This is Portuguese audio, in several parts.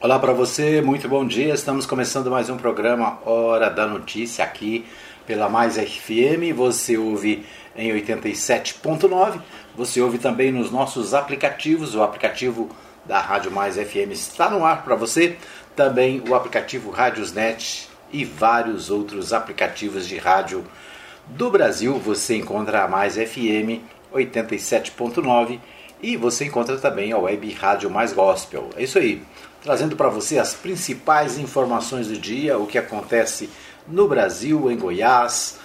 Olá para você, muito bom dia. Estamos começando mais um programa Hora da Notícia aqui pela Mais FM. Você ouve em 87.9. Você ouve também nos nossos aplicativos. O aplicativo da Rádio Mais FM está no ar para você. Também o aplicativo Rádiosnet e vários outros aplicativos de rádio do Brasil. Você encontra a Mais FM 87.9 e você encontra também a Web Rádio Mais Gospel. É isso aí trazendo para você as principais informações do dia, o que acontece no Brasil, em Goiás,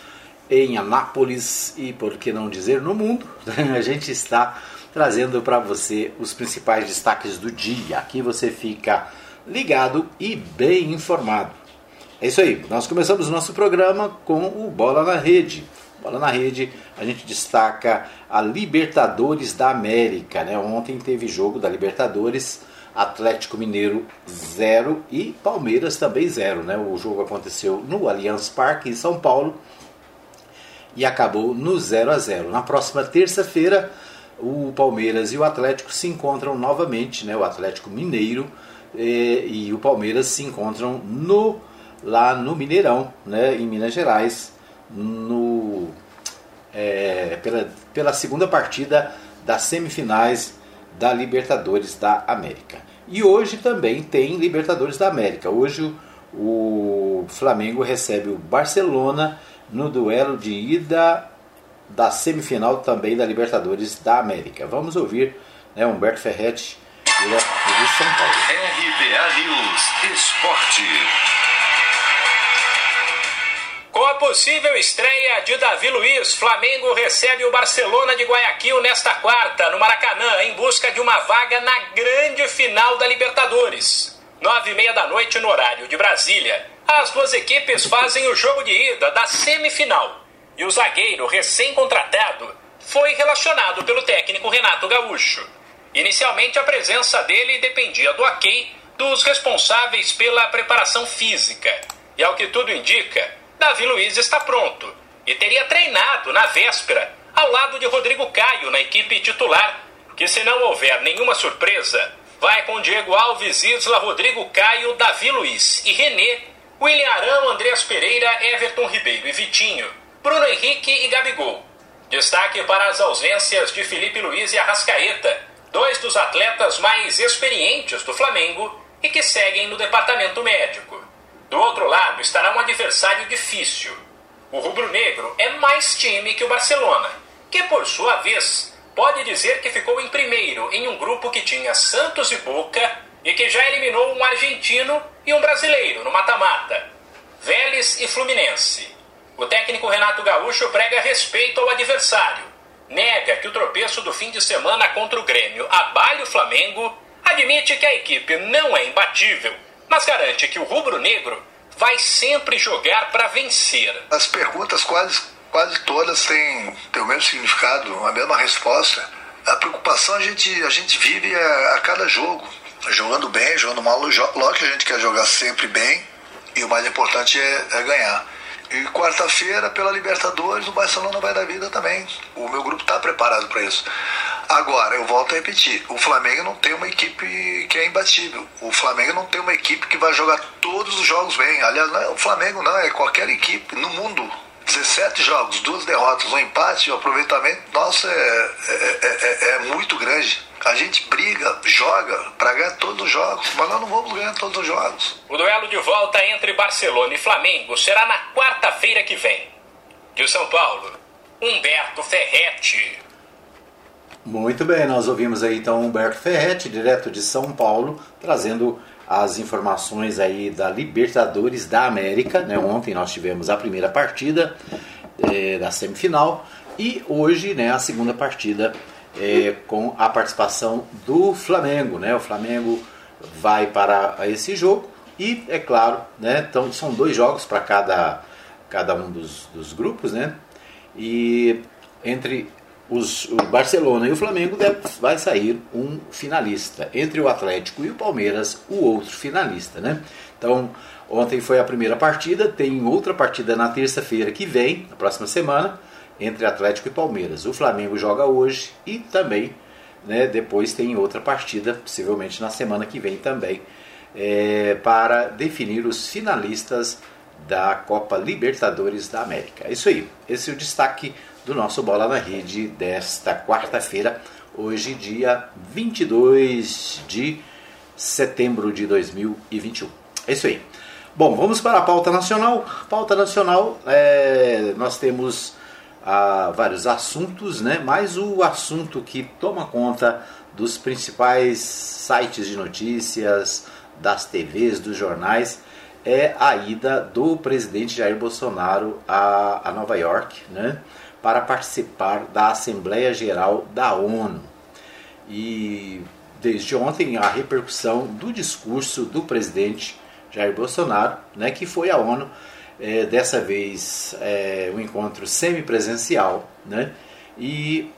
em Anápolis e, por que não dizer, no mundo. A gente está trazendo para você os principais destaques do dia. Aqui você fica ligado e bem informado. É isso aí, nós começamos o nosso programa com o Bola na Rede. Bola na Rede, a gente destaca a Libertadores da América. Né? Ontem teve jogo da Libertadores Atlético Mineiro 0 e Palmeiras também 0. Né? O jogo aconteceu no Allianz Parque, em São Paulo, e acabou no 0 a 0 Na próxima terça-feira, o Palmeiras e o Atlético se encontram novamente, né? o Atlético Mineiro e, e o Palmeiras se encontram no, lá no Mineirão, né? em Minas Gerais, no, é, pela, pela segunda partida das semifinais da Libertadores da América. E hoje também tem Libertadores da América. Hoje o Flamengo recebe o Barcelona no duelo de ida da semifinal também da Libertadores da América. Vamos ouvir né, Humberto Ferretti, direto de São Paulo. RBA News Esporte. Com a possível estreia de Davi Luiz, Flamengo recebe o Barcelona de Guayaquil nesta quarta, no Maracanã, em busca de uma vaga na grande final da Libertadores. Nove e meia da noite no horário de Brasília. As duas equipes fazem o jogo de ida da semifinal. E o zagueiro recém-contratado foi relacionado pelo técnico Renato Gaúcho. Inicialmente a presença dele dependia do ok dos responsáveis pela preparação física. E ao que tudo indica, Davi Luiz está pronto e teria treinado na véspera ao lado de Rodrigo Caio na equipe titular, que se não houver nenhuma surpresa, vai com Diego Alves, Isla, Rodrigo Caio, Davi Luiz e René, William Arão, Andreas Pereira, Everton Ribeiro e Vitinho, Bruno Henrique e Gabigol. Destaque para as ausências de Felipe Luiz e Arrascaeta, dois dos atletas mais experientes do Flamengo e que seguem no departamento médico. Do outro lado estará um adversário difícil. O rubro-negro é mais time que o Barcelona, que por sua vez pode dizer que ficou em primeiro em um grupo que tinha Santos e Boca e que já eliminou um argentino e um brasileiro no mata-mata. Vélez e Fluminense. O técnico Renato Gaúcho prega respeito ao adversário. Nega que o tropeço do fim de semana contra o Grêmio abale o Flamengo, admite que a equipe não é imbatível mas garante que o rubro-negro vai sempre jogar para vencer. As perguntas quase, quase todas têm, têm o mesmo significado, a mesma resposta. A preocupação a gente, a gente vive a, a cada jogo, jogando bem, jogando mal. Lógico que a gente quer jogar sempre bem e o mais importante é, é ganhar. E quarta-feira, pela Libertadores, o Barcelona vai dar vida também. O meu grupo está preparado para isso. Agora, eu volto a repetir: o Flamengo não tem uma equipe que é imbatível. O Flamengo não tem uma equipe que vai jogar todos os jogos bem. Aliás, não é o Flamengo, não, é qualquer equipe no mundo. 17 jogos, duas derrotas, um empate, o aproveitamento, nossa, é, é, é, é muito grande. A gente briga, joga para ganhar todos os jogos, mas nós não vamos ganhar todos os jogos. O duelo de volta entre Barcelona e Flamengo será na quarta-feira que vem. De São Paulo, Humberto Ferretti. Muito bem, nós ouvimos aí então Humberto Ferretti, direto de São Paulo, trazendo as informações aí da Libertadores da América. Né? Ontem nós tivemos a primeira partida é, da semifinal e hoje né, a segunda partida é, com a participação do Flamengo. Né? O Flamengo vai para esse jogo e, é claro, né, então, são dois jogos para cada, cada um dos, dos grupos. Né? E entre os, o Barcelona e o Flamengo deve, vai sair um finalista. Entre o Atlético e o Palmeiras, o outro finalista. Né? Então, ontem foi a primeira partida, tem outra partida na terça-feira que vem, na próxima semana, entre Atlético e Palmeiras. O Flamengo joga hoje e também né, depois tem outra partida, possivelmente na semana que vem também, é, para definir os finalistas da Copa Libertadores da América. É isso aí, esse é o destaque do nosso Bola na Rede desta quarta-feira, hoje, dia 22 de setembro de 2021. É isso aí. Bom, vamos para a pauta nacional. Pauta nacional, é, nós temos ah, vários assuntos, né? mas o assunto que toma conta dos principais sites de notícias, das TVs, dos jornais, é a ida do presidente Jair Bolsonaro a, a Nova York né? Para participar da Assembleia Geral da ONU. E desde ontem a repercussão do discurso do presidente Jair Bolsonaro, né, que foi à ONU, é, dessa vez é, um encontro semipresencial, né, e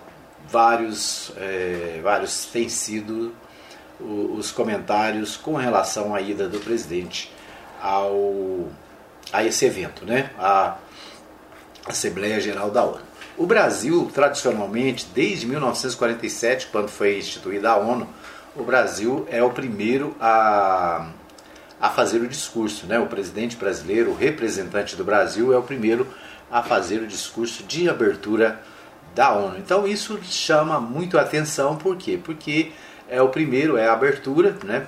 vários, é, vários têm sido os comentários com relação à ida do presidente ao, a esse evento, né, a Assembleia Geral da ONU. O Brasil, tradicionalmente, desde 1947, quando foi instituída a ONU, o Brasil é o primeiro a a fazer o discurso. Né? O presidente brasileiro, o representante do Brasil, é o primeiro a fazer o discurso de abertura da ONU. Então isso chama muito a atenção, por quê? Porque é o primeiro, é a abertura, né?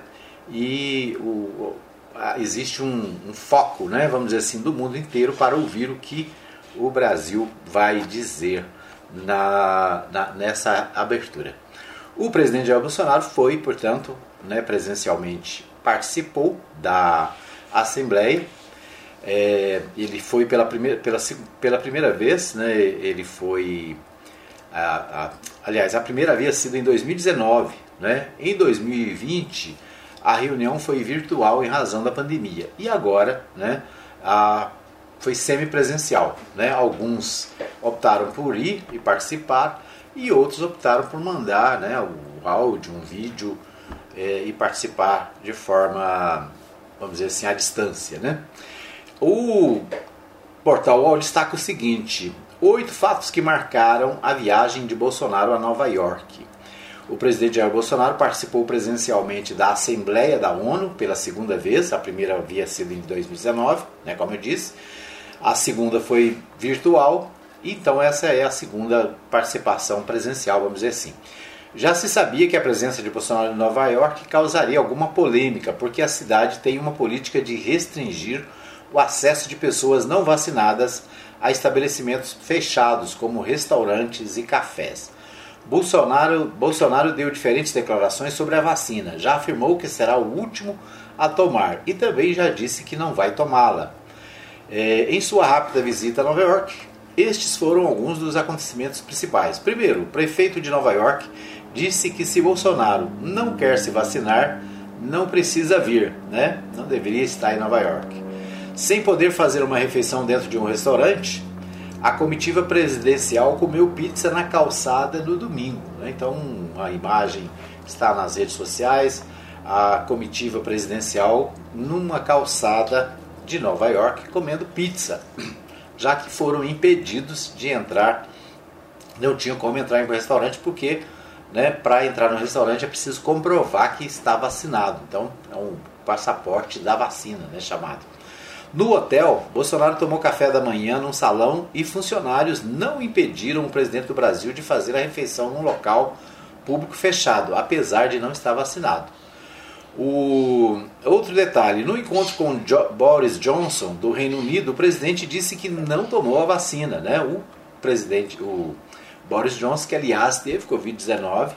e o, existe um, um, foco, né, vamos dizer assim, do mundo inteiro para ouvir o que o Brasil vai dizer na, na nessa abertura. O presidente Jair Bolsonaro foi, portanto, né, presencialmente participou da Assembleia. É, ele foi pela primeira, pela, pela primeira vez, né, ele foi. A, a, aliás, a primeira havia sido em 2019. Né? Em 2020, a reunião foi virtual em razão da pandemia. E agora né, a, foi semipresencial. Né? Alguns optaram por ir e participar, e outros optaram por mandar né, o áudio, um vídeo é, e participar de forma, vamos dizer assim, à distância. Né? O portal UOL destaca o seguinte: oito fatos que marcaram a viagem de Bolsonaro a Nova York. O presidente Jair Bolsonaro participou presencialmente da Assembleia da ONU pela segunda vez, a primeira havia sido em 2019, né, como eu disse. A segunda foi virtual, então essa é a segunda participação presencial, vamos dizer assim. Já se sabia que a presença de Bolsonaro em Nova York causaria alguma polêmica, porque a cidade tem uma política de restringir o acesso de pessoas não vacinadas a estabelecimentos fechados, como restaurantes e cafés. Bolsonaro, Bolsonaro deu diferentes declarações sobre a vacina, já afirmou que será o último a tomar e também já disse que não vai tomá-la. É, em sua rápida visita a Nova York, estes foram alguns dos acontecimentos principais. Primeiro, o prefeito de Nova York disse que se Bolsonaro não quer se vacinar, não precisa vir, né? Não deveria estar em Nova York. Sem poder fazer uma refeição dentro de um restaurante, a comitiva presidencial comeu pizza na calçada no domingo. Né? Então a imagem está nas redes sociais. A comitiva presidencial numa calçada de Nova York comendo pizza, já que foram impedidos de entrar, não tinham como entrar em um restaurante porque né, para entrar no restaurante é preciso comprovar que está vacinado. Então, é um passaporte da vacina, né, chamado. No hotel, Bolsonaro tomou café da manhã num salão e funcionários não impediram o presidente do Brasil de fazer a refeição num local público fechado, apesar de não estar vacinado. O outro detalhe, no encontro com jo Boris Johnson do Reino Unido, o presidente disse que não tomou a vacina, né? O presidente, o Boris Johnson, que aliás teve Covid-19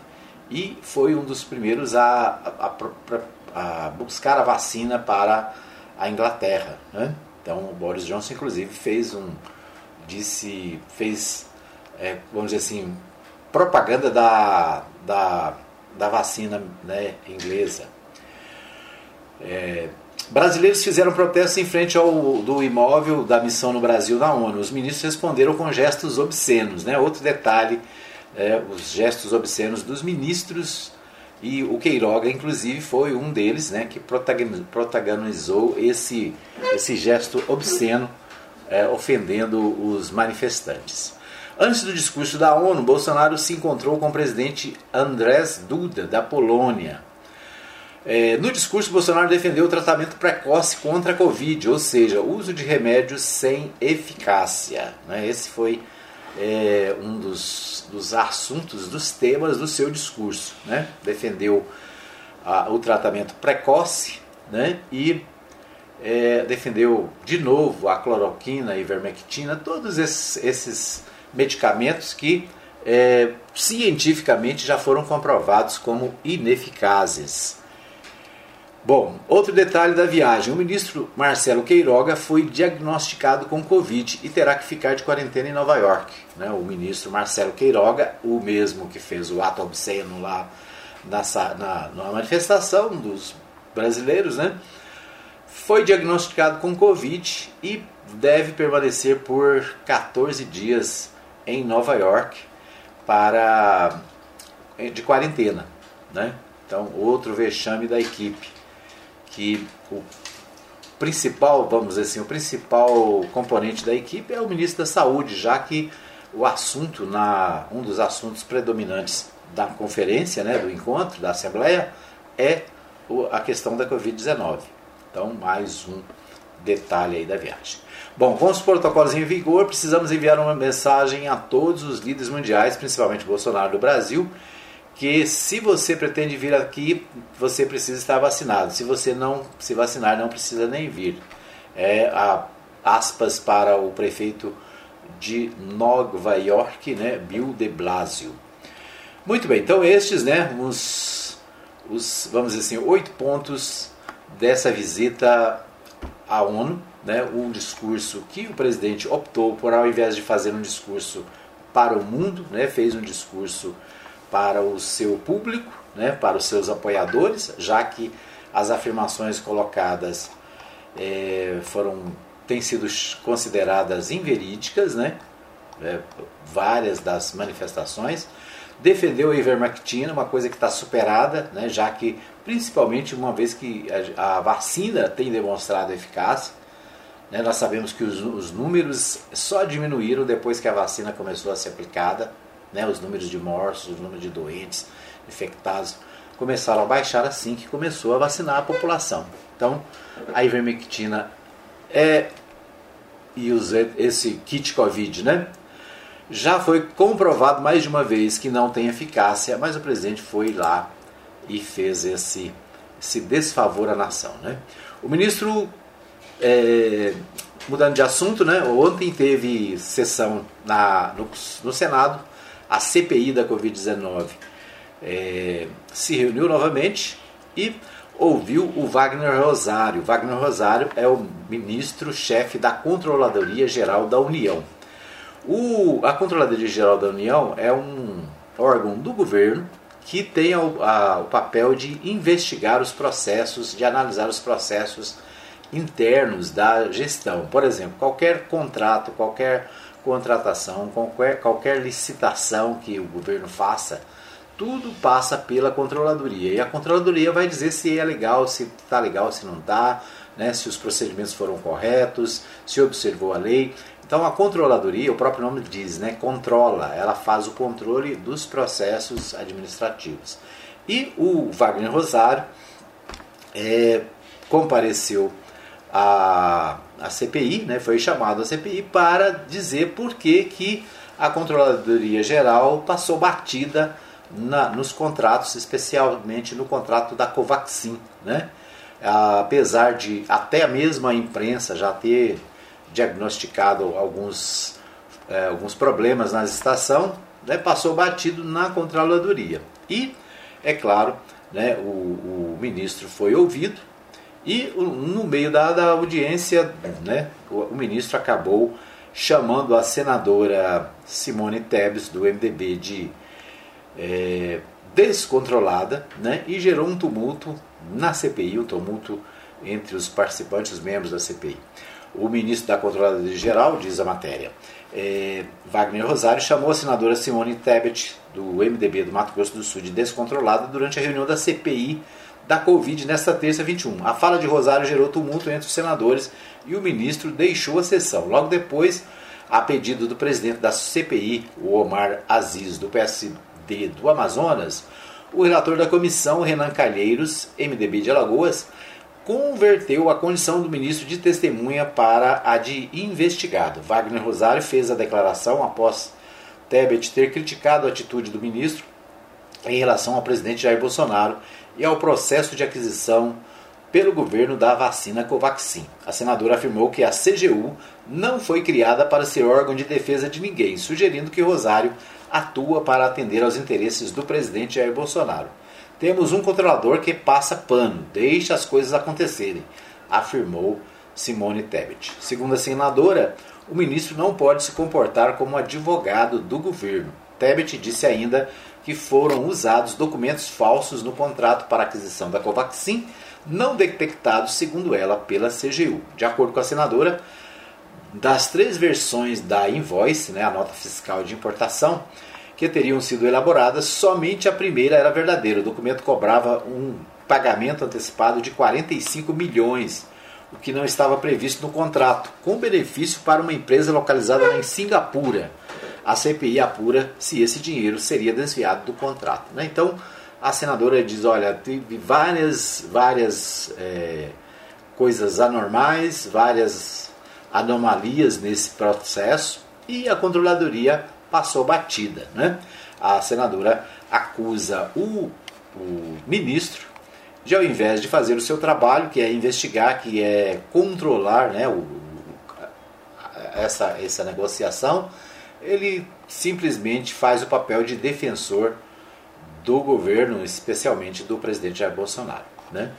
e foi um dos primeiros a, a, a, buscar a vacina para a Inglaterra. Né? Então o Boris Johnson inclusive fez um disse fez é, vamos dizer assim propaganda da, da, da vacina né, inglesa. É, Brasileiros fizeram protestos em frente ao do imóvel da missão no Brasil na ONU. Os ministros responderam com gestos obscenos. Né? Outro detalhe, é, os gestos obscenos dos ministros e o Queiroga, inclusive, foi um deles né, que protagonizou esse, esse gesto obsceno, é, ofendendo os manifestantes. Antes do discurso da ONU, Bolsonaro se encontrou com o presidente Andrés Duda, da Polônia. É, no discurso, Bolsonaro defendeu o tratamento precoce contra a Covid, ou seja, uso de remédios sem eficácia. Né? Esse foi é, um dos, dos, assuntos, dos temas do seu discurso. Né? Defendeu a, o tratamento precoce né? e é, defendeu de novo a cloroquina, a ivermectina, todos esses, esses medicamentos que é, cientificamente já foram comprovados como ineficazes. Bom, outro detalhe da viagem: o ministro Marcelo Queiroga foi diagnosticado com Covid e terá que ficar de quarentena em Nova York. Né? O ministro Marcelo Queiroga, o mesmo que fez o ato obsceno lá na, na, na manifestação dos brasileiros, né? foi diagnosticado com Covid e deve permanecer por 14 dias em Nova York para de quarentena, né? Então, outro vexame da equipe que o principal, vamos dizer assim, o principal componente da equipe é o ministro da Saúde, já que o assunto na um dos assuntos predominantes da conferência, né, do encontro da Assembleia é a questão da Covid-19. Então, mais um detalhe aí da viagem. Bom, com os protocolos em vigor, precisamos enviar uma mensagem a todos os líderes mundiais, principalmente Bolsonaro do Brasil, que se você pretende vir aqui, você precisa estar vacinado. Se você não se vacinar, não precisa nem vir. É a, aspas para o prefeito de Nova York, né, Bill de Blasio. Muito bem, então estes, né, os, os vamos dizer assim, oito pontos dessa visita à ONU, né, um discurso que o presidente optou por, ao invés de fazer um discurso para o mundo, né, fez um discurso para o seu público, né, para os seus apoiadores, já que as afirmações colocadas é, foram têm sido consideradas inverídicas, né, é, várias das manifestações. Defendeu a ivermectina, uma coisa que está superada, né, já que, principalmente uma vez que a, a vacina tem demonstrado eficácia, né, nós sabemos que os, os números só diminuíram depois que a vacina começou a ser aplicada né, os números de mortos, os números de doentes, infectados, começaram a baixar assim que começou a vacinar a população. Então, a ivermectina é e esse kit Covid, né? Já foi comprovado mais de uma vez que não tem eficácia, mas o presidente foi lá e fez esse, esse desfavor à nação, né? O ministro, é, mudando de assunto, né? Ontem teve sessão na, no, no Senado a CPI da Covid-19 é, se reuniu novamente e ouviu o Wagner Rosário. Wagner Rosário é o ministro-chefe da Controladoria Geral da União. O, a Controladoria Geral da União é um órgão do governo que tem o, a, o papel de investigar os processos, de analisar os processos internos da gestão. Por exemplo, qualquer contrato, qualquer contratação, qualquer, qualquer licitação que o governo faça, tudo passa pela controladoria. E a controladoria vai dizer se é legal, se está legal, se não está, né, se os procedimentos foram corretos, se observou a lei. Então a controladoria, o próprio nome diz, né, controla, ela faz o controle dos processos administrativos. E o Wagner Rosário é, compareceu a a CPI, né, foi chamado a CPI para dizer por que, que a Controladoria Geral passou batida na, nos contratos, especialmente no contrato da Covaxin. Né? Apesar de até a mesma imprensa já ter diagnosticado alguns, é, alguns problemas na licitação, né, passou batido na Controladoria. E, é claro, né, o, o ministro foi ouvido e no meio da, da audiência, né, o, o, ministro acabou chamando a senadora Simone Tebet, do MDB, de é, descontrolada né, e gerou um tumulto na CPI, um tumulto entre os participantes, os membros da CPI. O ministro da Controladoria Geral, diz a matéria, é, Wagner Rosário, chamou a senadora Simone Tebet, do MDB do Mato Grosso do Sul, de descontrolada durante a reunião da CPI da Covid nesta terça 21. A fala de Rosário gerou tumulto entre os senadores e o ministro deixou a sessão. Logo depois, a pedido do presidente da CPI, o Omar Aziz, do PSD do Amazonas, o relator da comissão, Renan Calheiros, MDB de Alagoas, converteu a condição do ministro de testemunha para a de investigado. Wagner Rosário fez a declaração após Tebet ter criticado a atitude do ministro em relação ao presidente Jair Bolsonaro e ao processo de aquisição pelo governo da vacina Covaxin. A senadora afirmou que a CGU não foi criada para ser órgão de defesa de ninguém, sugerindo que Rosário atua para atender aos interesses do presidente Jair Bolsonaro. Temos um controlador que passa pano, deixa as coisas acontecerem, afirmou Simone Tebet. Segundo a senadora, o ministro não pode se comportar como advogado do governo. Tebet disse ainda que foram usados documentos falsos no contrato para aquisição da Covaxin, não detectados, segundo ela, pela CGU. De acordo com a senadora, das três versões da invoice, né, a nota fiscal de importação, que teriam sido elaboradas, somente a primeira era verdadeira. O documento cobrava um pagamento antecipado de 45 milhões, o que não estava previsto no contrato, com benefício para uma empresa localizada em Singapura. A CPI apura se esse dinheiro seria desviado do contrato. Né? Então, a senadora diz: olha, teve várias, várias é, coisas anormais, várias anomalias nesse processo e a controladoria passou batida. Né? A senadora acusa o, o ministro de, ao invés de fazer o seu trabalho, que é investigar, que é controlar né, o, essa, essa negociação, ele simplesmente faz o papel de defensor do governo, especialmente do presidente Jair Bolsonaro. Né?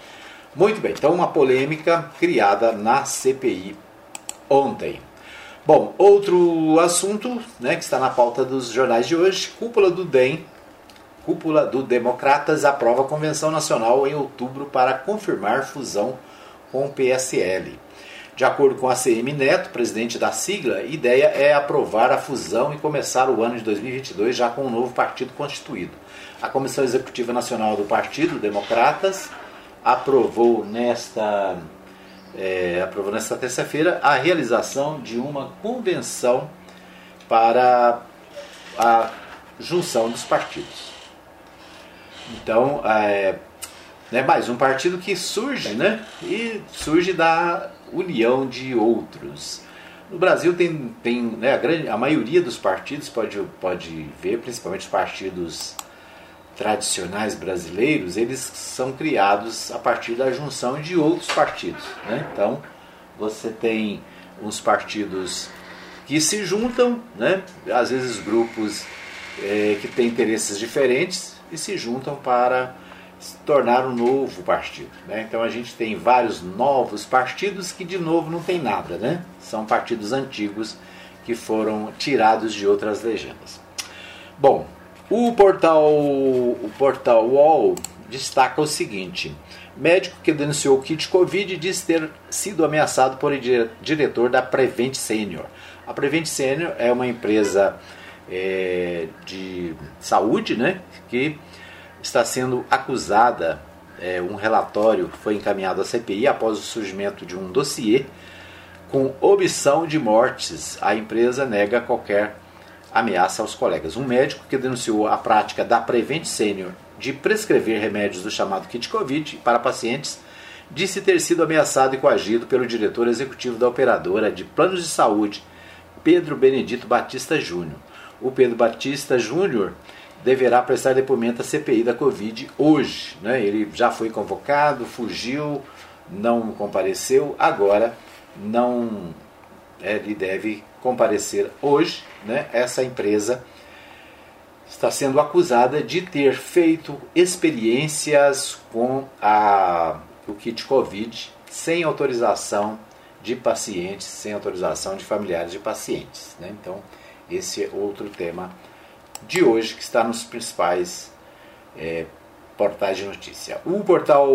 Muito bem, então uma polêmica criada na CPI ontem. Bom, outro assunto né, que está na pauta dos jornais de hoje: cúpula do DEM, cúpula do Democratas aprova a Convenção Nacional em outubro para confirmar fusão com o PSL. De acordo com a CM Neto, presidente da sigla, a ideia é aprovar a fusão e começar o ano de 2022 já com um novo partido constituído. A Comissão Executiva Nacional do Partido Democratas aprovou nesta é, aprovou nesta terça-feira a realização de uma convenção para a junção dos partidos. Então, é, né, mais um partido que surge, né? E surge da união de outros. No Brasil tem, tem né, a, grande, a maioria dos partidos, pode, pode ver, principalmente os partidos tradicionais brasileiros, eles são criados a partir da junção de outros partidos. Né? Então, você tem uns partidos que se juntam, né? às vezes grupos é, que têm interesses diferentes e se juntam para se tornar um novo partido. Né? Então a gente tem vários novos partidos que de novo não tem nada, né? são partidos antigos que foram tirados de outras legendas. Bom, o portal, o portal UOL destaca o seguinte: médico que denunciou o kit Covid diz ter sido ameaçado por diretor da Prevent Senior. A Prevent Senior é uma empresa é, de saúde, né, que está sendo acusada. É, um relatório foi encaminhado à CPI após o surgimento de um dossiê com omissão de mortes. A empresa nega qualquer ameaça aos colegas. Um médico que denunciou a prática da Prevent Senior de prescrever remédios do chamado kit Covid para pacientes disse ter sido ameaçado e coagido pelo diretor executivo da operadora de planos de saúde, Pedro Benedito Batista Júnior. O Pedro Batista Júnior deverá prestar depoimento à CPI da Covid hoje. Né? Ele já foi convocado, fugiu, não compareceu, agora não é, ele deve comparecer hoje, né, essa empresa está sendo acusada de ter feito experiências com a, o kit Covid sem autorização de pacientes, sem autorização de familiares de pacientes. Né? Então, esse é outro tema de hoje que está nos principais é, portais de notícia. O portal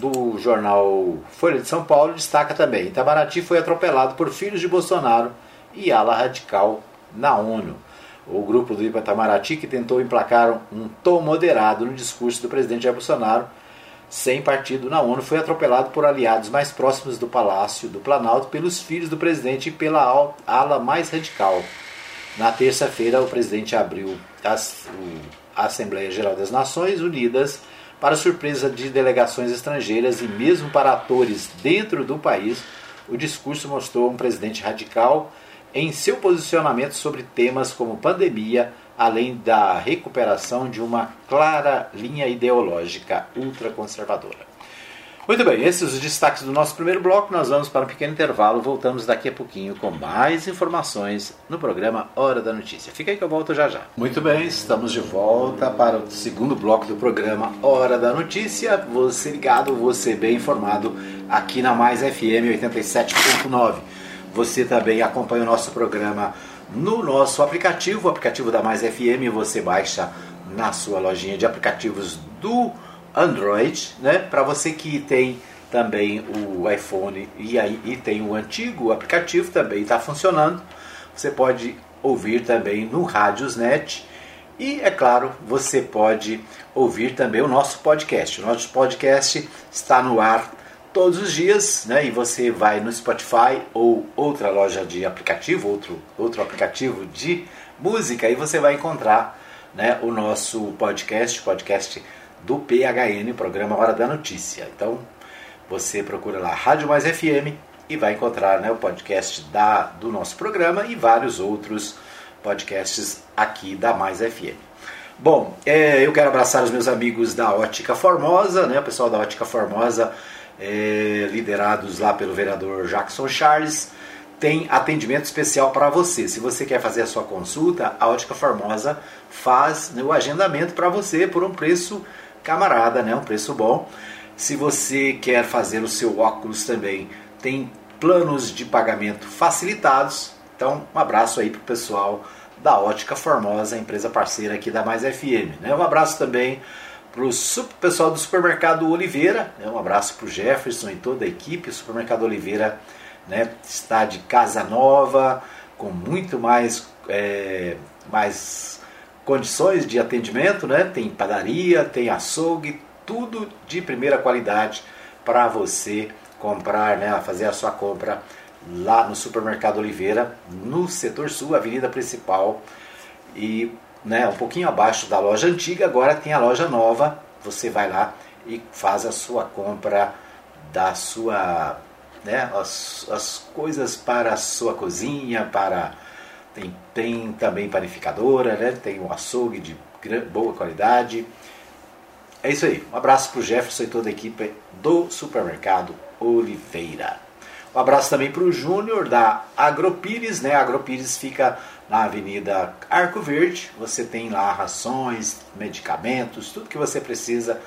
do jornal Folha de São Paulo destaca também: Itamaraty foi atropelado por filhos de Bolsonaro e ala radical na ONU. O grupo do Itamaraty, que tentou emplacar um tom moderado no discurso do presidente Jair Bolsonaro, sem partido na ONU, foi atropelado por aliados mais próximos do Palácio do Planalto, pelos filhos do presidente e pela ala mais radical. Na terça-feira, o presidente abriu as, Assembleia Geral das Nações Unidas, para surpresa de delegações estrangeiras e mesmo para atores dentro do país, o discurso mostrou um presidente radical em seu posicionamento sobre temas como pandemia, além da recuperação de uma clara linha ideológica ultraconservadora. Muito bem, esses os destaques do nosso primeiro bloco. Nós vamos para um pequeno intervalo. Voltamos daqui a pouquinho com mais informações no programa Hora da Notícia. Fica aí que eu volto já já. Muito bem, estamos de volta para o segundo bloco do programa Hora da Notícia. Você ligado, você bem informado aqui na Mais FM 87.9. Você também acompanha o nosso programa no nosso aplicativo, o aplicativo da Mais FM. Você baixa na sua lojinha de aplicativos do Android, né? Para você que tem também o iPhone e, aí, e tem o antigo aplicativo também está funcionando. Você pode ouvir também no Radiosnet e é claro você pode ouvir também o nosso podcast. O nosso podcast está no ar todos os dias, né? E você vai no Spotify ou outra loja de aplicativo, outro outro aplicativo de música e você vai encontrar, né, o nosso podcast, podcast do PHN, programa Hora da Notícia. Então, você procura lá Rádio Mais FM e vai encontrar né, o podcast da, do nosso programa e vários outros podcasts aqui da Mais FM. Bom, é, eu quero abraçar os meus amigos da Ótica Formosa, né, o pessoal da Ótica Formosa, é, liderados lá pelo vereador Jackson Charles, tem atendimento especial para você. Se você quer fazer a sua consulta, a Ótica Formosa faz né, o agendamento para você por um preço camarada, né? Um preço bom. Se você quer fazer o seu óculos também, tem planos de pagamento facilitados. Então, um abraço aí pro pessoal da Ótica Formosa, empresa parceira aqui da Mais FM. Né? Um abraço também para o pessoal do Supermercado Oliveira, né? um abraço para o Jefferson e toda a equipe. O Supermercado Oliveira né, está de casa nova, com muito mais, é, mais condições de atendimento, né? Tem padaria, tem açougue, tudo de primeira qualidade para você comprar, né? Fazer a sua compra lá no Supermercado Oliveira, no setor sul, avenida principal e né, um pouquinho abaixo da loja antiga, agora tem a loja nova. Você vai lá e faz a sua compra da sua, né, as, as coisas para a sua cozinha, para tem, tem também panificadora, né? tem um açougue de boa qualidade. É isso aí. Um abraço para o Jefferson e toda a equipe do Supermercado Oliveira. Um abraço também para o Júnior da Agropires. Né? A Agropires fica na Avenida Arco Verde. Você tem lá rações, medicamentos, tudo que você precisa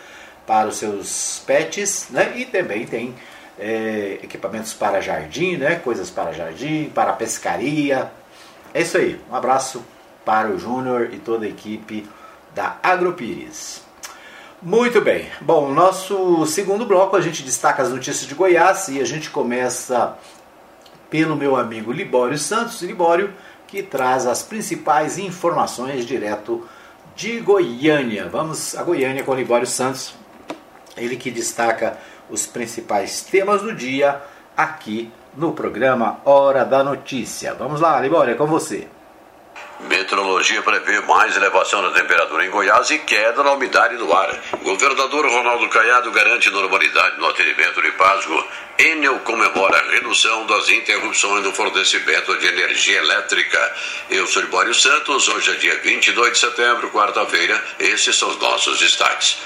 para os seus pets. Né? E também tem é, equipamentos para jardim, né? coisas para jardim, para pescaria, é isso aí. Um abraço para o Júnior e toda a equipe da Agropires. Muito bem. Bom, nosso segundo bloco a gente destaca as notícias de Goiás e a gente começa pelo meu amigo Libório Santos, Libório, que traz as principais informações direto de Goiânia. Vamos a Goiânia com Libório Santos, ele que destaca os principais temas do dia aqui no programa Hora da Notícia. Vamos lá, Libória, é com você. Meteorologia prevê mais elevação da temperatura em Goiás e queda na umidade do ar. Governador Ronaldo Caiado garante normalidade no atendimento de Pasgo. Enel comemora a redução das interrupções no fornecimento de energia elétrica. Eu sou Libório Santos, hoje é dia 22 de setembro, quarta-feira. Esses são os nossos destaques.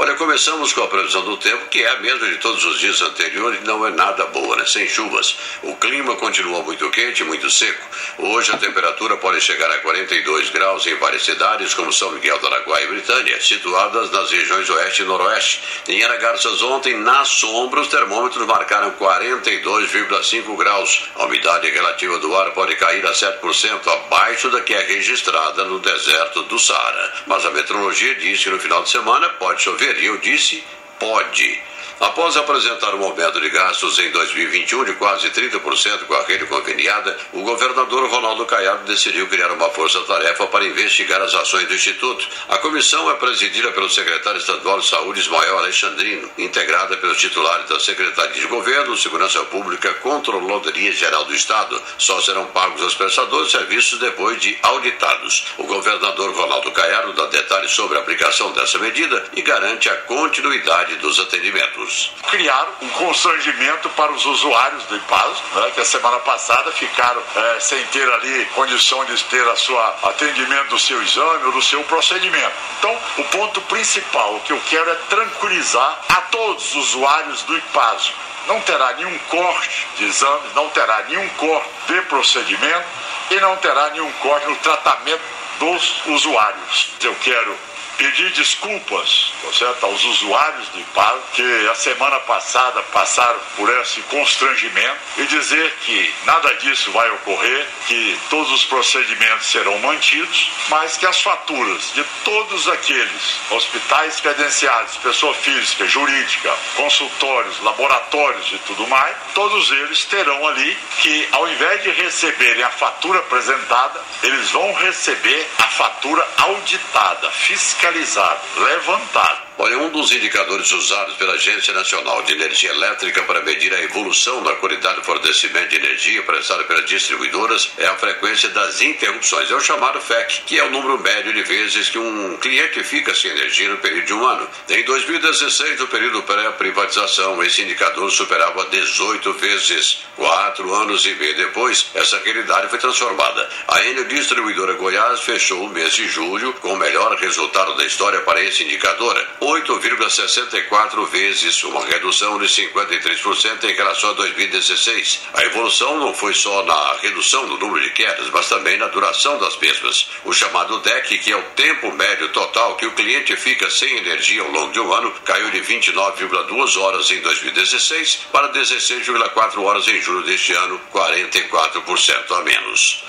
Olha, começamos com a previsão do tempo, que é a mesma de todos os dias anteriores, não é nada boa, né? Sem chuvas. O clima continua muito quente, muito seco. Hoje a temperatura pode chegar a 42 graus em várias cidades, como São Miguel do Araguaia e Britânia, situadas nas regiões oeste e noroeste. Em Aragarças ontem, na sombra, os termômetros marcaram 42,5 graus. A umidade relativa do ar pode cair a 7%, abaixo da que é registrada no deserto do Saara. Mas a meteorologia diz que no final de semana pode chover eu disse: pode. Após apresentar um aumento de gastos em 2021 de quase 30% com a rede conveniada, o governador Ronaldo Caiado decidiu criar uma força-tarefa para investigar as ações do Instituto. A comissão é presidida pelo secretário estadual de Saúde, Ismael Alexandrino, integrada pelos titulares da Secretaria de Governo, Segurança Pública, Controladoria Geral do Estado. Só serão pagos os prestadores serviços depois de auditados. O governador Ronaldo Caiado dá detalhes sobre a aplicação dessa medida e garante a continuidade dos atendimentos. Criar um constrangimento para os usuários do IPAS, né, que a semana passada ficaram é, sem ter ali condição de ter a sua atendimento do seu exame ou do seu procedimento. Então, o ponto principal, o que eu quero é tranquilizar a todos os usuários do IPAS. Não terá nenhum corte de exames, não terá nenhum corte de procedimento e não terá nenhum corte no tratamento dos usuários. Eu quero pedir desculpas tá certo, aos usuários do IPAL que a semana passada passaram por esse constrangimento e dizer que nada disso vai ocorrer, que todos os procedimentos serão mantidos, mas que as faturas de todos aqueles hospitais credenciados, pessoa física, jurídica, consultórios, laboratórios e tudo mais, todos eles terão ali que, ao invés de receberem a fatura apresentada, eles vão receber a fatura auditada, fiscalizada fiscalizado, levantado. Olha, um dos indicadores usados pela Agência Nacional de Energia Elétrica para medir a evolução da qualidade do fornecimento de energia prestada pelas distribuidoras é a frequência das interrupções. É o chamado FEC, que é o número médio de vezes que um cliente fica sem energia no período de um ano. Em 2016, no período pré-privatização, esse indicador superava 18 vezes. Quatro anos e meio depois, essa realidade foi transformada. A Enel Distribuidora Goiás fechou o mês de julho com o melhor resultado da história para esse indicador, 8,64 vezes, uma redução de 53% em relação a 2016. A evolução não foi só na redução do número de quedas, mas também na duração das mesmas. O chamado DEC, que é o tempo médio total que o cliente fica sem energia ao longo de um ano, caiu de 29,2 horas em 2016 para 16,4 horas em julho deste ano, 44% a menos.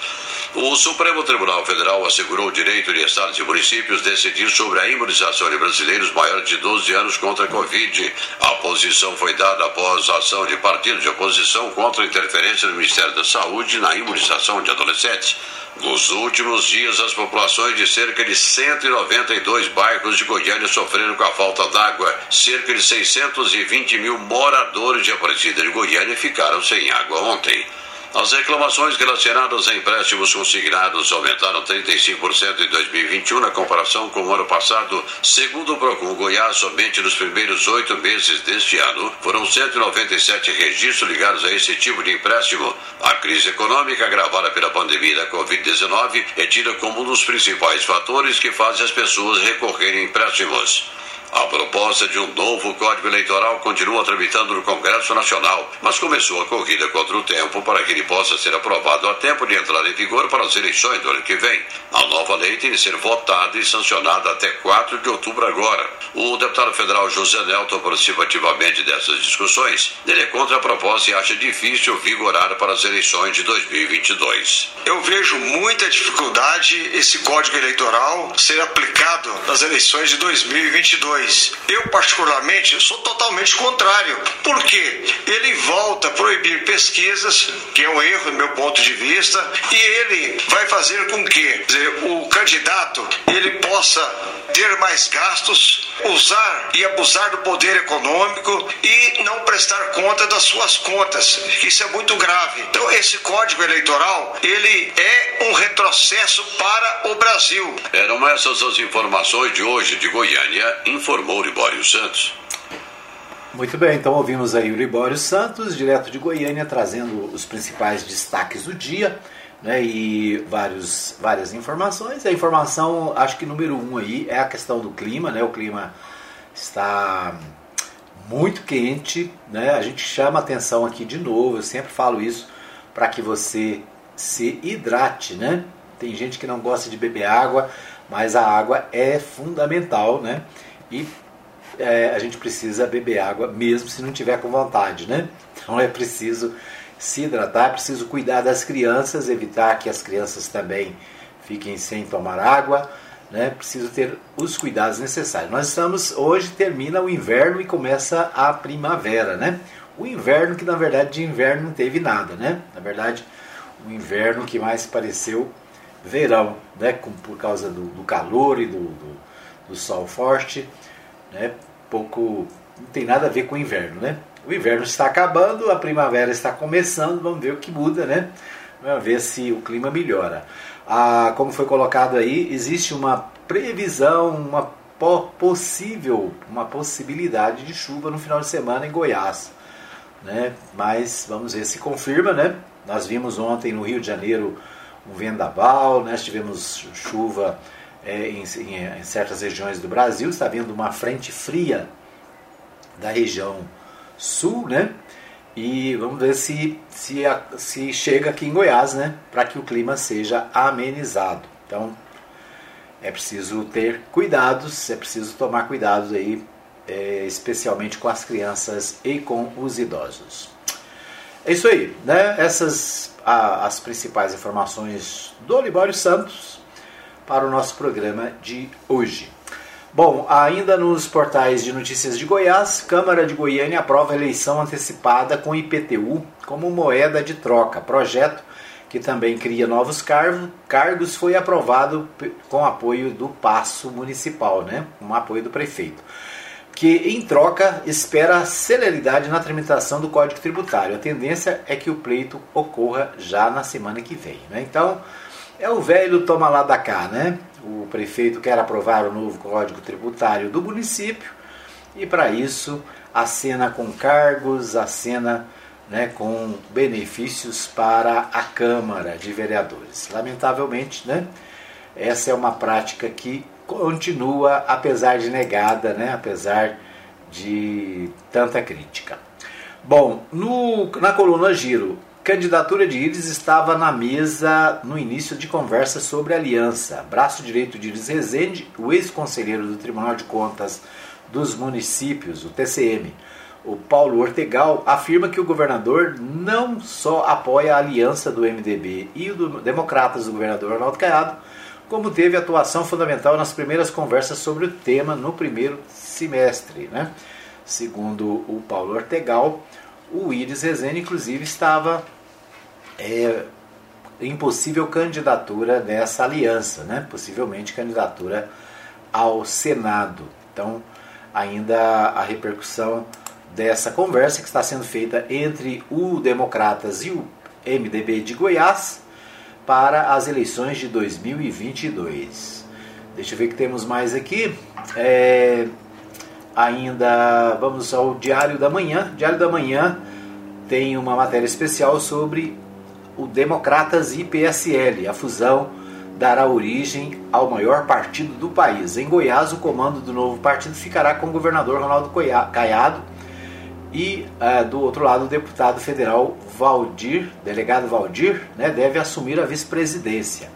O Supremo Tribunal Federal assegurou o direito de estados e municípios decidir sobre a imunização de brasileiros maiores de 12 anos contra a Covid. A posição foi dada após a ação de partidos de oposição contra a interferência do Ministério da Saúde na imunização de adolescentes. Nos últimos dias, as populações de cerca de 192 bairros de Goiânia sofreram com a falta d'água. Cerca de 620 mil moradores de Aparecida de Goiânia ficaram sem água ontem. As reclamações relacionadas a empréstimos consignados aumentaram 35% em 2021 na comparação com o ano passado. Segundo o Procon Goiás, somente nos primeiros oito meses deste ano foram 197 registros ligados a esse tipo de empréstimo. A crise econômica agravada pela pandemia da Covid-19 é tida como um dos principais fatores que fazem as pessoas recorrerem a empréstimos. A proposta de um novo Código Eleitoral continua tramitando no Congresso Nacional, mas começou a corrida contra o tempo para que ele possa ser aprovado a tempo de entrar em vigor para as eleições do ano que vem. A nova lei tem de ser votada e sancionada até 4 de outubro agora. O deputado federal José Nelton participa ativamente dessas discussões. Ele é contra a proposta e acha difícil vigorar para as eleições de 2022. Eu vejo muita dificuldade esse Código Eleitoral ser aplicado nas eleições de 2022 eu, particularmente, sou totalmente contrário. Por quê? Ele volta a proibir pesquisas, que é um erro do meu ponto de vista, e ele vai fazer com que dizer, o candidato ele possa ter mais gastos, usar e abusar do poder econômico e não prestar conta das suas contas. Isso é muito grave. Então, esse Código Eleitoral, ele é um retrocesso para o Brasil. Eram essas as informações de hoje de Goiânia, informou Libório Santos. Muito bem, então ouvimos aí o Libório Santos, direto de Goiânia, trazendo os principais destaques do dia né, e vários, várias informações. A informação, acho que número um aí, é a questão do clima, né? O clima está muito quente, né? A gente chama atenção aqui de novo, eu sempre falo isso para que você se hidrate, né? Tem gente que não gosta de beber água, mas a água é fundamental, né? E é, a gente precisa beber água mesmo se não tiver com vontade, né? Então é preciso se hidratar, é preciso cuidar das crianças, evitar que as crianças também fiquem sem tomar água. né, preciso ter os cuidados necessários. Nós estamos, hoje termina o inverno e começa a primavera, né? O inverno que na verdade de inverno não teve nada, né? Na verdade, o inverno que mais pareceu verão, né? Por causa do, do calor e do, do, do, sol forte, né? Pouco, não tem nada a ver com o inverno, né? O inverno está acabando, a primavera está começando, vamos ver o que muda, né? Vamos ver se o clima melhora. Ah, como foi colocado aí, existe uma previsão, uma possível, uma possibilidade de chuva no final de semana em Goiás. Né? Mas vamos ver se confirma, né? Nós vimos ontem no Rio de Janeiro um vendaval, né? tivemos chuva é, em, em, em, certas regiões do Brasil, está vindo uma frente fria da região sul, né? E vamos ver se, se, se chega aqui em Goiás, né? Para que o clima seja amenizado. Então, é preciso ter cuidados, é preciso tomar cuidados aí, é, especialmente com as crianças e com os idosos. É isso aí, né? Essas a, as principais informações do Libório Santos para o nosso programa de hoje. Bom, ainda nos portais de notícias de Goiás, Câmara de Goiânia aprova eleição antecipada com IPTU como moeda de troca. Projeto que também cria novos cargos foi aprovado com apoio do Passo Municipal, né? com apoio do prefeito. Que em troca espera celeridade na tramitação do Código Tributário. A tendência é que o pleito ocorra já na semana que vem. Né? Então, é o velho toma lá da cá, né? o prefeito quer aprovar o novo Código Tributário do município e, para isso, acena com cargos, acena né, com benefícios para a Câmara de Vereadores. Lamentavelmente, né, essa é uma prática que continua, apesar de negada, né, apesar de tanta crítica. Bom, no, na coluna Giro, candidatura de Iris estava na mesa no início de conversa sobre aliança. Braço direito de Iris Rezende, o ex-conselheiro do Tribunal de Contas dos Municípios, o TCM, o Paulo Ortegal, afirma que o governador não só apoia a aliança do MDB e do Democratas do governador Ronaldo Caiado, como teve atuação fundamental nas primeiras conversas sobre o tema no primeiro semestre. Né? Segundo o Paulo Ortegal, o Iris Rezende, inclusive, estava é, em possível candidatura nessa aliança, né? possivelmente candidatura ao Senado. Então, ainda a repercussão dessa conversa que está sendo feita entre o Democratas e o MDB de Goiás para as eleições de 2022. Deixa eu ver o que temos mais aqui. É, ainda vamos ao Diário da Manhã. Diário da Manhã tem uma matéria especial sobre o Democratas e PSL. A fusão dará origem ao maior partido do país. Em Goiás, o comando do novo partido ficará com o governador Ronaldo Caiado e uh, do outro lado o deputado federal Valdir, delegado Valdir, né, deve assumir a vice-presidência.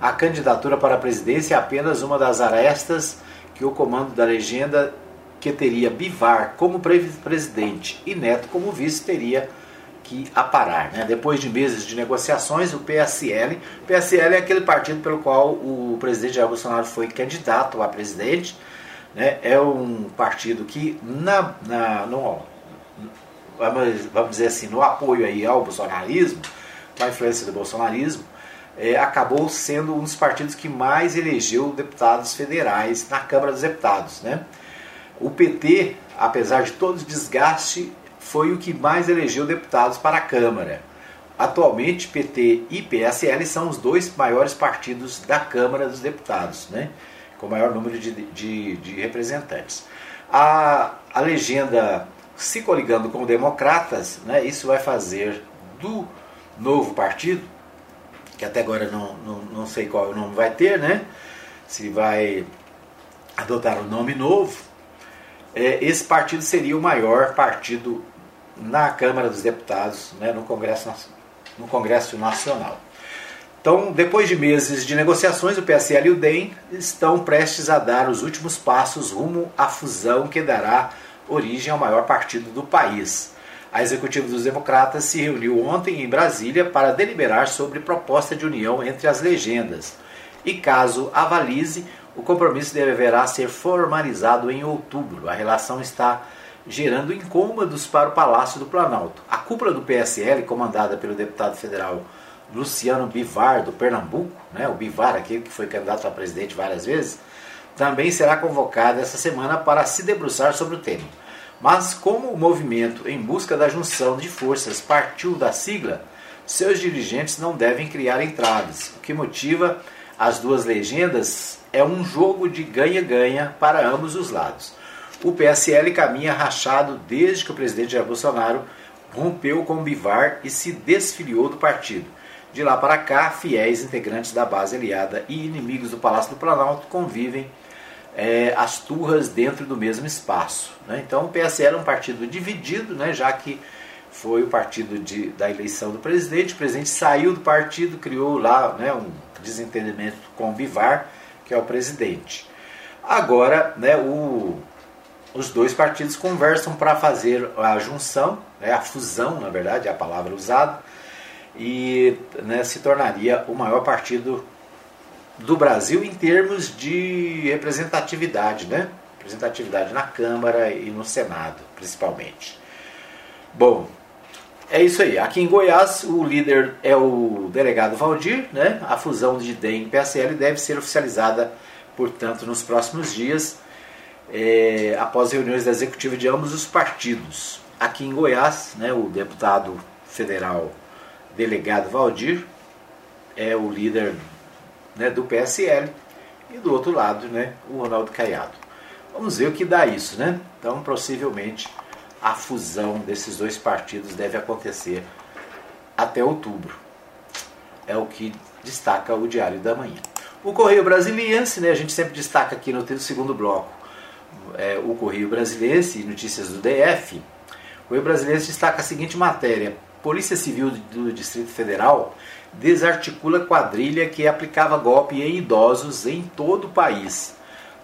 A candidatura para a presidência é apenas uma das arestas que o comando da legenda que teria Bivar como presidente e Neto como vice teria que aparar. Né? Depois de meses de negociações, o PSL, PSL é aquele partido pelo qual o presidente Jair Bolsonaro foi candidato a presidente, né? é um partido que na, na, no, vamos dizer assim, no apoio aí ao bolsonarismo, com a influência do bolsonarismo, é, acabou sendo um dos partidos que mais elegeu deputados federais na Câmara dos Deputados. Né? O PT, apesar de todo o desgaste, foi o que mais elegeu deputados para a Câmara. Atualmente, PT e PSL são os dois maiores partidos da Câmara dos Deputados, né? com maior número de, de, de representantes. A, a legenda se coligando com democratas, né, isso vai fazer do novo partido, que até agora não, não, não sei qual o nome vai ter, né, se vai adotar um nome novo, é, esse partido seria o maior partido na Câmara dos Deputados, né, no, Congresso, no Congresso Nacional. Então, depois de meses de negociações, o PSL e o DEM estão prestes a dar os últimos passos rumo à fusão que dará origem ao maior partido do país. A executiva dos democratas se reuniu ontem em Brasília para deliberar sobre proposta de união entre as legendas. E caso avalize, o compromisso deverá ser formalizado em outubro. A relação está gerando incômodos para o Palácio do Planalto. A cúpula do PSL, comandada pelo deputado federal Luciano Bivar, do Pernambuco, né, o Bivar, aquele que foi candidato a presidente várias vezes, também será convocada essa semana para se debruçar sobre o tema. Mas como o movimento em busca da junção de forças partiu da sigla, seus dirigentes não devem criar entraves. O que motiva as duas legendas é um jogo de ganha-ganha para ambos os lados. O PSL caminha rachado desde que o presidente Jair Bolsonaro rompeu com o Bivar e se desfiliou do partido. De lá para cá, fiéis integrantes da base aliada e inimigos do Palácio do Planalto convivem é, as turras dentro do mesmo espaço. Né? Então o PSL é um partido dividido, né, já que foi o partido de, da eleição do presidente. O presidente saiu do partido, criou lá né, um desentendimento com o Bivar, que é o presidente. Agora, né, o, os dois partidos conversam para fazer a junção, né, a fusão, na verdade, é a palavra usada, e né, se tornaria o maior partido do Brasil em termos de representatividade, né? Representatividade na Câmara e no Senado, principalmente. Bom, é isso aí. Aqui em Goiás, o líder é o delegado Valdir, né? A fusão de DEM e PSL deve ser oficializada, portanto, nos próximos dias, é, após reuniões da executiva de ambos os partidos. Aqui em Goiás, né, o deputado federal delegado Valdir é o líder né, do PSL, e do outro lado né, o Ronaldo Caiado. Vamos ver o que dá isso, né? Então, possivelmente, a fusão desses dois partidos deve acontecer até outubro. É o que destaca o Diário da Manhã. O Correio Brasiliense, né, a gente sempre destaca aqui no segundo bloco é, o Correio Brasiliense e notícias do DF. O Correio Brasiliense destaca a seguinte matéria: Polícia Civil do Distrito Federal desarticula quadrilha que aplicava golpe em idosos em todo o país.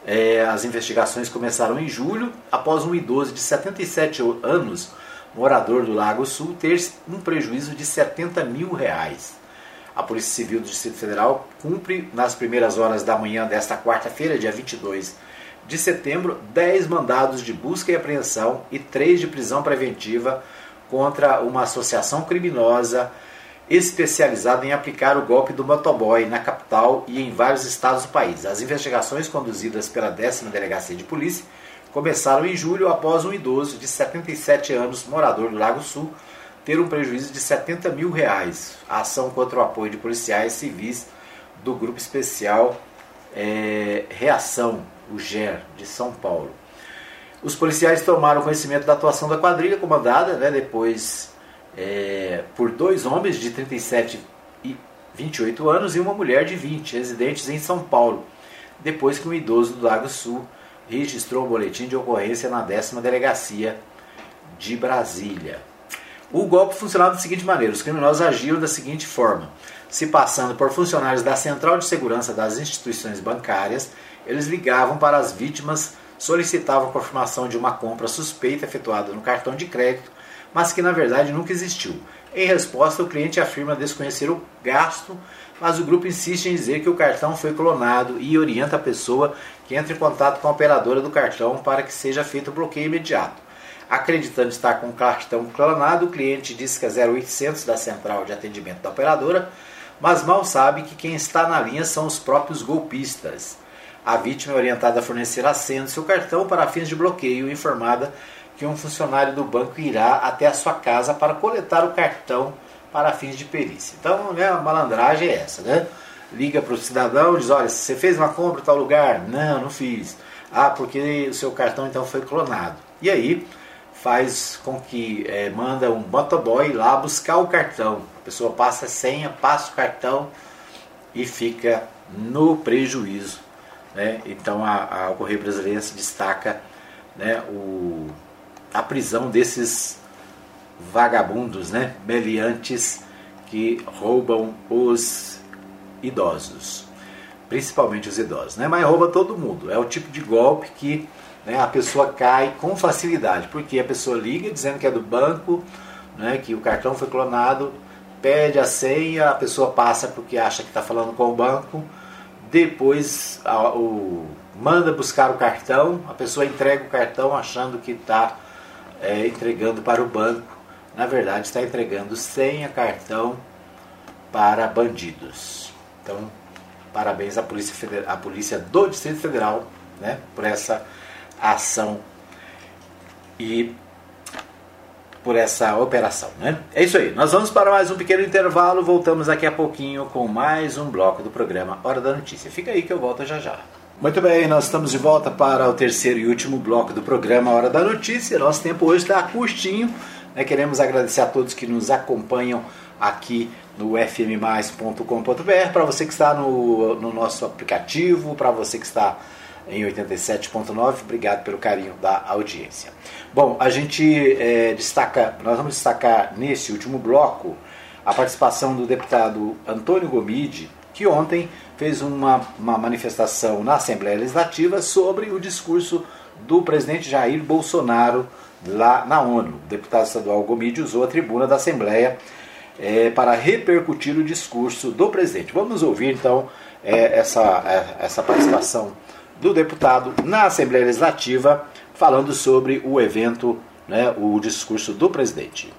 É, as investigações começaram em julho, após um idoso de 77 anos, morador do Lago Sul, ter um prejuízo de 70 mil reais. A Polícia Civil do Distrito Federal cumpre, nas primeiras horas da manhã desta quarta-feira, dia 22 de setembro, 10 mandados de busca e apreensão e 3 de prisão preventiva contra uma associação criminosa especializada em aplicar o golpe do motoboy na capital e em vários estados do país. As investigações conduzidas pela décima delegacia de polícia começaram em julho após um idoso de 77 anos, morador do Lago Sul, ter um prejuízo de 70 mil reais. A ação contra o apoio de policiais civis do Grupo Especial é, Reação, o GER, de São Paulo. Os policiais tomaram conhecimento da atuação da quadrilha comandada, né, depois é, por dois homens de 37 e 28 anos e uma mulher de 20, residentes em São Paulo, depois que um idoso do Lago Sul registrou um boletim de ocorrência na décima delegacia de Brasília. O golpe funcionava da seguinte maneira: os criminosos agiram da seguinte forma: se passando por funcionários da Central de Segurança das instituições bancárias, eles ligavam para as vítimas, solicitavam confirmação de uma compra suspeita efetuada no cartão de crédito mas que na verdade nunca existiu. Em resposta, o cliente afirma desconhecer o gasto, mas o grupo insiste em dizer que o cartão foi clonado e orienta a pessoa que entre em contato com a operadora do cartão para que seja feito o bloqueio imediato. Acreditando estar com o cartão clonado, o cliente diz que é 0800 da central de atendimento da operadora, mas mal sabe que quem está na linha são os próprios golpistas. A vítima é orientada a fornecer a senha seu cartão para fins de bloqueio, informada que um funcionário do banco irá até a sua casa para coletar o cartão para fins de perícia. Então, né, a malandragem é essa, né? Liga para o cidadão diz, olha, você fez uma compra em tal lugar? Não, não fiz. Ah, porque o seu cartão então foi clonado. E aí faz com que é, manda um motoboy lá buscar o cartão. A pessoa passa a senha, passa o cartão e fica no prejuízo. Né? Então a, a, Correio Brasileiro se destaca né, o, a prisão desses vagabundos, né, meliantes que roubam os idosos, principalmente os idosos, né, mas rouba todo mundo. É o tipo de golpe que né, a pessoa cai com facilidade, porque a pessoa liga dizendo que é do banco, né, que o cartão foi clonado, pede a senha, a pessoa passa porque acha que está falando com o banco, depois a, o, manda buscar o cartão, a pessoa entrega o cartão achando que está é, entregando para o banco, na verdade está entregando senha cartão para bandidos. Então, parabéns à Polícia, Federal, à Polícia do Distrito Federal né, por essa ação e por essa operação. Né? É isso aí. Nós vamos para mais um pequeno intervalo. Voltamos daqui a pouquinho com mais um bloco do programa Hora da Notícia. Fica aí que eu volto já já. Muito bem, nós estamos de volta para o terceiro e último bloco do programa Hora da Notícia. Nosso tempo hoje está curtinho. Né? Queremos agradecer a todos que nos acompanham aqui no fmmais.com.br, para você que está no, no nosso aplicativo, para você que está em 87.9. Obrigado pelo carinho da audiência. Bom, a gente é, destaca, nós vamos destacar nesse último bloco a participação do deputado Antônio Gomide, que ontem fez uma, uma manifestação na Assembleia Legislativa sobre o discurso do presidente Jair Bolsonaro lá na ONU. O deputado estadual Gomide usou a tribuna da Assembleia é, para repercutir o discurso do presidente. Vamos ouvir então é, essa, é, essa participação do deputado na Assembleia Legislativa falando sobre o evento, né, o discurso do presidente.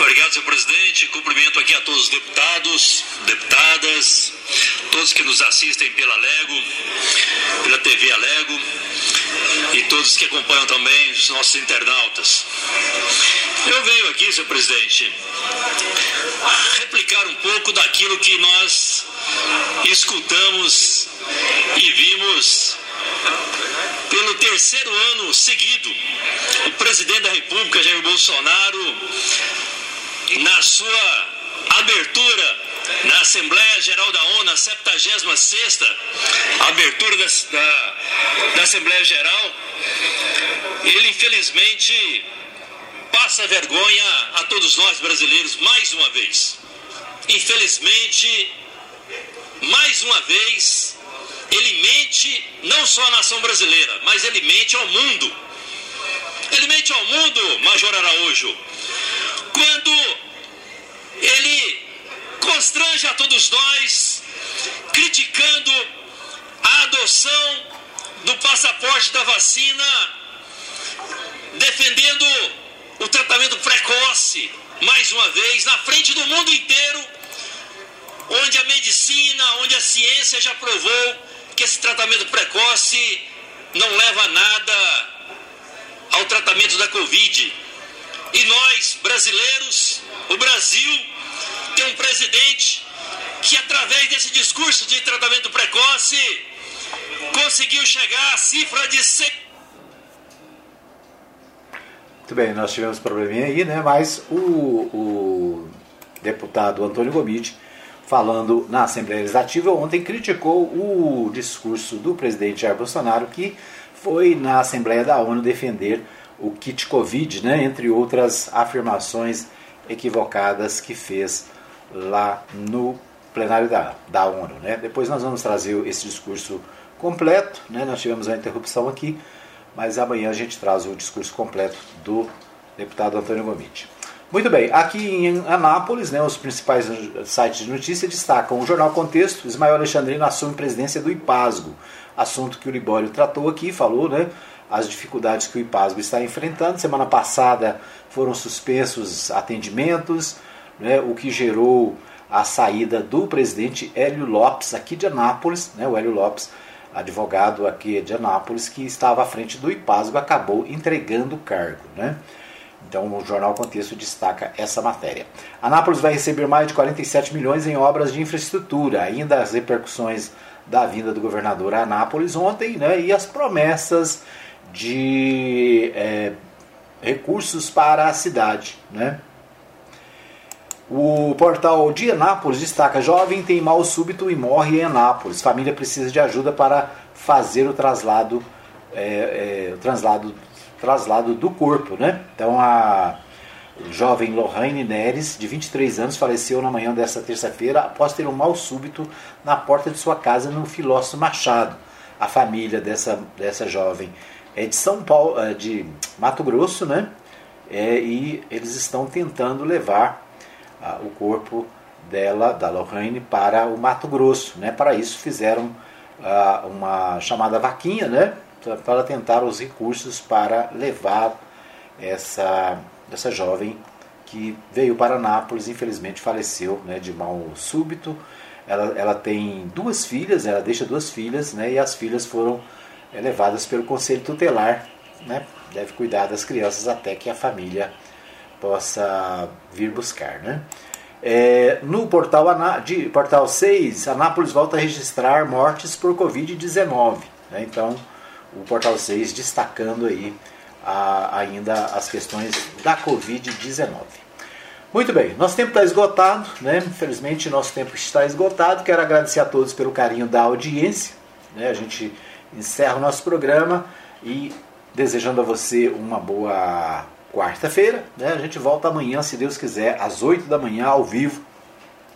Obrigado, senhor presidente. Cumprimento aqui a todos os deputados, deputadas, todos que nos assistem pela Lego, pela TV Alego e todos que acompanham também os nossos internautas. Eu venho aqui, senhor presidente, replicar um pouco daquilo que nós escutamos e vimos pelo terceiro ano seguido o presidente da República, Jair Bolsonaro, na sua abertura na Assembleia Geral da ONU, a 76 abertura da, da, da Assembleia Geral, ele infelizmente passa vergonha a todos nós brasileiros mais uma vez. Infelizmente, mais uma vez, ele mente não só à nação brasileira, mas ele mente ao mundo. Ele mente ao mundo, Major Araújo, quando ele constrange a todos nós, criticando a adoção do passaporte da vacina, defendendo o tratamento precoce, mais uma vez, na frente do mundo inteiro, onde a medicina, onde a ciência já provou que esse tratamento precoce não leva a nada ao tratamento da Covid. E nós, brasileiros, o Brasil tem um presidente que, através desse discurso de tratamento precoce, conseguiu chegar à cifra de 100. Muito bem, nós tivemos probleminha aí, né? Mas o, o deputado Antônio Gomide falando na Assembleia Legislativa, ontem criticou o discurso do presidente Jair Bolsonaro, que foi na Assembleia da ONU defender o kit Covid, né, entre outras afirmações equivocadas que fez lá no plenário da, da ONU. Né. Depois nós vamos trazer esse discurso completo, né, nós tivemos uma interrupção aqui, mas amanhã a gente traz o discurso completo do deputado Antônio Gomide. Muito bem, aqui em Anápolis, né, os principais sites de notícia destacam o Jornal Contexto, Ismael Alexandrino assume presidência do IPASGO, assunto que o Libório tratou aqui, falou, né, as dificuldades que o IPASGO está enfrentando. Semana passada foram suspensos atendimentos, né, o que gerou a saída do presidente Hélio Lopes, aqui de Anápolis, né, o Hélio Lopes, advogado aqui de Anápolis, que estava à frente do IPASGO, acabou entregando o cargo. Né? Então o jornal Contexto destaca essa matéria. Anápolis vai receber mais de 47 milhões em obras de infraestrutura, ainda as repercussões da vinda do governador a Anápolis ontem, né, e as promessas de é, recursos para a cidade. Né. O portal de Anápolis destaca: jovem tem mal súbito e morre em Anápolis. Família precisa de ajuda para fazer o traslado, é, é, o traslado traslado do corpo. Né? Então a jovem Lohane Neres, de 23 anos, faleceu na manhã desta terça-feira após ter um mal súbito na porta de sua casa no Filósofo Machado. A família dessa, dessa jovem é de São Paulo, é de Mato Grosso, né? É, e eles estão tentando levar ah, o corpo dela, da Lorraine, para o Mato Grosso. Né? Para isso fizeram uh, uma chamada vaquinha, né? para tentar os recursos para levar essa, essa jovem que veio para Nápoles, infelizmente faleceu né, de mal súbito. Ela, ela tem duas filhas, ela deixa duas filhas, né, e as filhas foram é, levadas pelo conselho tutelar, né, deve cuidar das crianças até que a família possa vir buscar. Né. É, no portal, de, portal 6, Anápolis volta a registrar mortes por Covid-19. Né, então, o portal 6 destacando aí a, ainda as questões da Covid-19. Muito bem, nosso tempo está esgotado, né? Infelizmente, nosso tempo está esgotado. Quero agradecer a todos pelo carinho da audiência. Né? A gente encerra o nosso programa e desejando a você uma boa quarta-feira. Né? A gente volta amanhã, se Deus quiser, às 8 da manhã, ao vivo,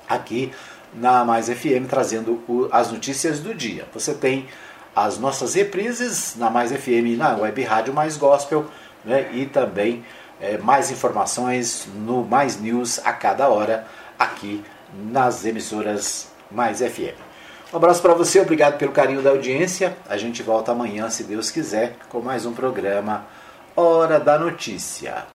aqui na Mais FM, trazendo o, as notícias do dia. Você tem as nossas reprises na Mais FM na Web Rádio Mais Gospel né? e também é, mais informações no Mais News a cada hora aqui nas emissoras Mais FM. Um abraço para você, obrigado pelo carinho da audiência. A gente volta amanhã, se Deus quiser, com mais um programa Hora da Notícia.